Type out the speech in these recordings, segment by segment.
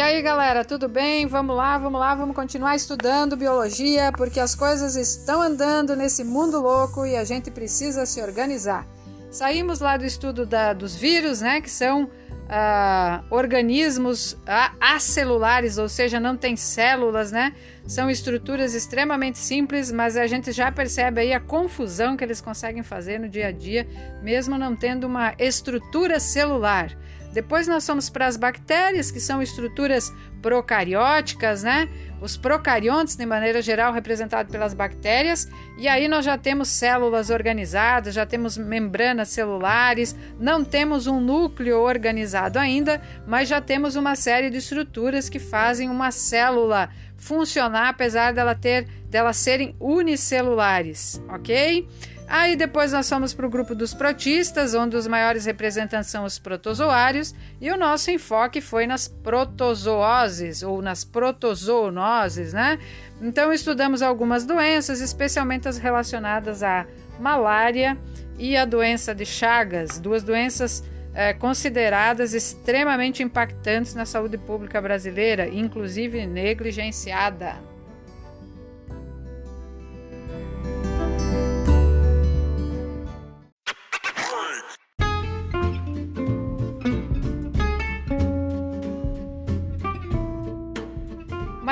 E aí, galera, tudo bem? Vamos lá, vamos lá, vamos continuar estudando biologia, porque as coisas estão andando nesse mundo louco e a gente precisa se organizar. Saímos lá do estudo da, dos vírus, né, que são uh, organismos acelulares, ou seja, não tem células, né? São estruturas extremamente simples, mas a gente já percebe aí a confusão que eles conseguem fazer no dia a dia, mesmo não tendo uma estrutura celular. Depois nós somos para as bactérias, que são estruturas procarióticas, né? Os procariontes, de maneira geral, representados pelas bactérias, e aí nós já temos células organizadas, já temos membranas celulares, não temos um núcleo organizado ainda, mas já temos uma série de estruturas que fazem uma célula funcionar, apesar dela ter delas serem unicelulares, ok? Aí depois nós fomos para o grupo dos protistas, onde os maiores representantes são os protozoários, e o nosso enfoque foi nas protozooses ou nas protozoonoses, né? Então estudamos algumas doenças, especialmente as relacionadas à malária e à doença de Chagas, duas doenças é, consideradas extremamente impactantes na saúde pública brasileira, inclusive negligenciada.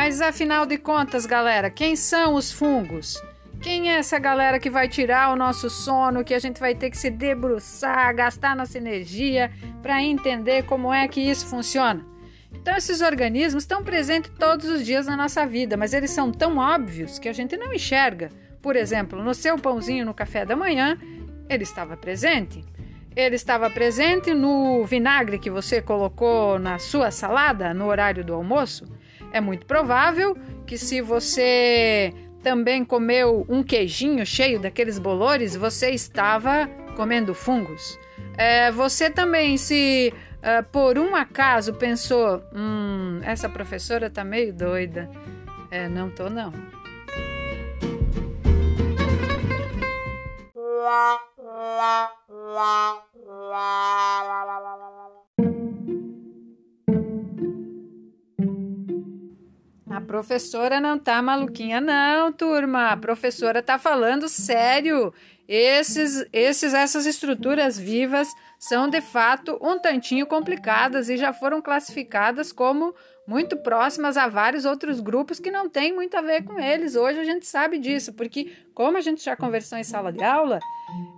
Mas afinal de contas, galera, quem são os fungos? Quem é essa galera que vai tirar o nosso sono, que a gente vai ter que se debruçar, gastar nossa energia para entender como é que isso funciona? Então, esses organismos estão presentes todos os dias na nossa vida, mas eles são tão óbvios que a gente não enxerga. Por exemplo, no seu pãozinho no café da manhã, ele estava presente. Ele estava presente no vinagre que você colocou na sua salada no horário do almoço. É muito provável que se você também comeu um queijinho cheio daqueles bolores, você estava comendo fungos. É, você também, se uh, por um acaso pensou, hum, essa professora tá meio doida. É, não tô não. Lá, lá, lá, lá, lá, lá, lá, lá. A professora não tá maluquinha, não, turma. A professora tá falando sério. Esses, esses, essas estruturas vivas são de fato um tantinho complicadas e já foram classificadas como muito próximas a vários outros grupos que não tem muito a ver com eles. Hoje a gente sabe disso, porque, como a gente já conversou em sala de aula,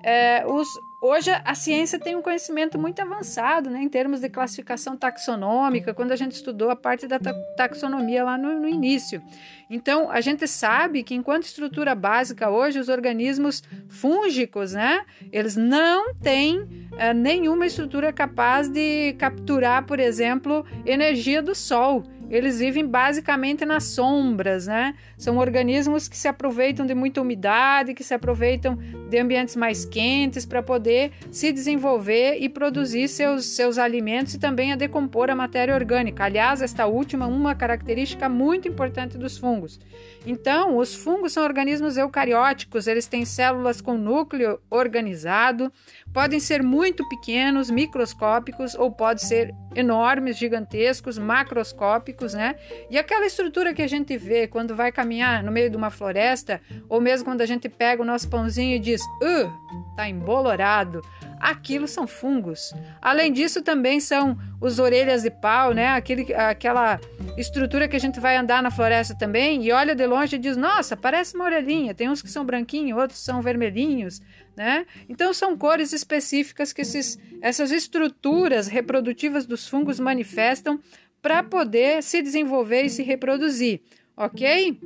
é, os, hoje a ciência tem um conhecimento muito avançado né, em termos de classificação taxonômica, quando a gente estudou a parte da taxonomia lá no, no início. Então, a gente sabe que, enquanto estrutura básica hoje, os organismos fúngicos, né, eles não têm é, nenhuma estrutura capaz de capturar, por exemplo, energia do sol. Eles vivem basicamente nas sombras, né? São organismos que se aproveitam de muita umidade, que se aproveitam de ambientes mais quentes para poder se desenvolver e produzir seus, seus alimentos e também a decompor a matéria orgânica. Aliás, esta última é uma característica muito importante dos fungos. Então, os fungos são organismos eucarióticos, eles têm células com núcleo organizado, podem ser muito pequenos, microscópicos ou podem ser enormes, gigantescos, macroscópicos, né? E aquela estrutura que a gente vê quando vai caminhar no meio de uma floresta, ou mesmo quando a gente pega o nosso pãozinho e diz, uh, tá embolorado aquilo são fungos. Além disso, também são os orelhas de pau, né? Aquele, aquela estrutura que a gente vai andar na floresta também e olha de longe e diz: Nossa, parece uma orelhinha. Tem uns que são branquinhos, outros são vermelhinhos, né? Então, são cores específicas que esses, essas estruturas reprodutivas dos fungos manifestam para poder se desenvolver e se reproduzir, ok?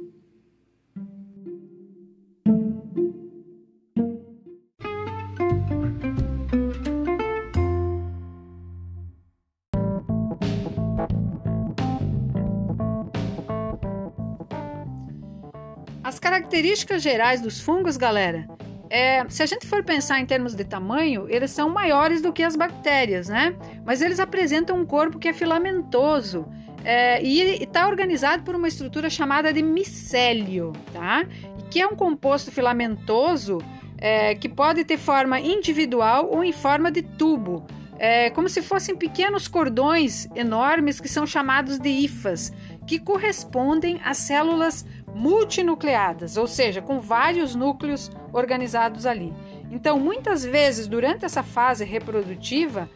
As características gerais dos fungos, galera, é, se a gente for pensar em termos de tamanho, eles são maiores do que as bactérias, né? Mas eles apresentam um corpo que é filamentoso é, e está organizado por uma estrutura chamada de micélio, tá? Que é um composto filamentoso é, que pode ter forma individual ou em forma de tubo. é, como se fossem pequenos cordões enormes que são chamados de hifas, que correspondem a células multinucleadas, ou seja, com vários núcleos organizados ali. Então, muitas vezes, durante essa fase reprodutiva,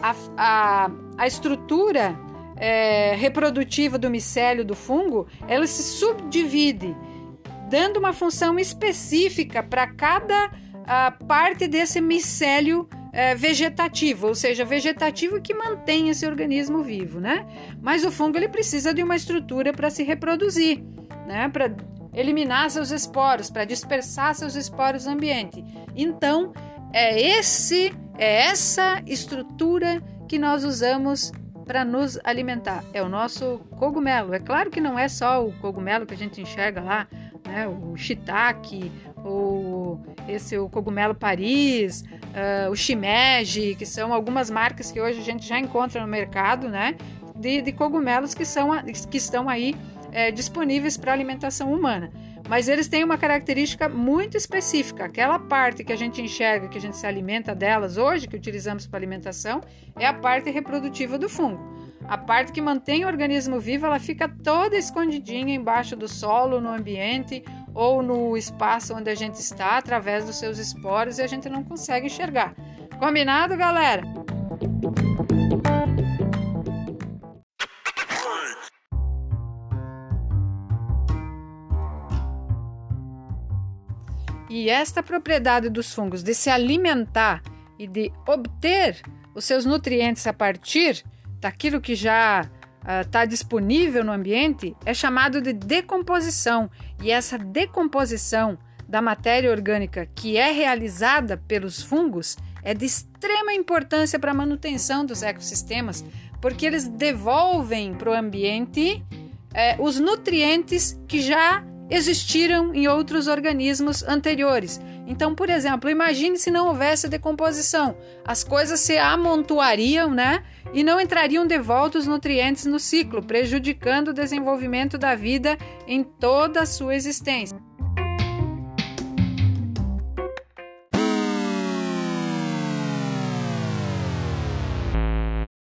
a, a, a estrutura é, reprodutiva do micélio do fungo ela se subdivide, dando uma função específica para cada parte desse micélio é, vegetativo, ou seja, vegetativo que mantém esse organismo vivo, né? Mas o fungo ele precisa de uma estrutura para se reproduzir, né? Para eliminar seus esporos, para dispersar seus esporos no ambiente. Então, é esse é essa estrutura que nós usamos para nos alimentar. É o nosso cogumelo. É claro que não é só o cogumelo que a gente enxerga lá, né? O shiitake, ou esse o cogumelo Paris, uh, o shimeji, que são algumas marcas que hoje a gente já encontra no mercado, né? De, de cogumelos que, são, que estão aí é, disponíveis para alimentação humana. Mas eles têm uma característica muito específica. Aquela parte que a gente enxerga, que a gente se alimenta delas hoje, que utilizamos para alimentação, é a parte reprodutiva do fungo. A parte que mantém o organismo vivo, ela fica toda escondidinha embaixo do solo, no ambiente ou no espaço onde a gente está, através dos seus esporos, e a gente não consegue enxergar. Combinado, galera? E esta propriedade dos fungos de se alimentar e de obter os seus nutrientes a partir daquilo que já está uh, disponível no ambiente é chamado de decomposição. E essa decomposição da matéria orgânica que é realizada pelos fungos é de extrema importância para a manutenção dos ecossistemas, porque eles devolvem para o ambiente eh, os nutrientes que já existiram em outros organismos anteriores. Então, por exemplo, imagine se não houvesse decomposição. As coisas se amontoariam, né? E não entrariam de volta os nutrientes no ciclo, prejudicando o desenvolvimento da vida em toda a sua existência.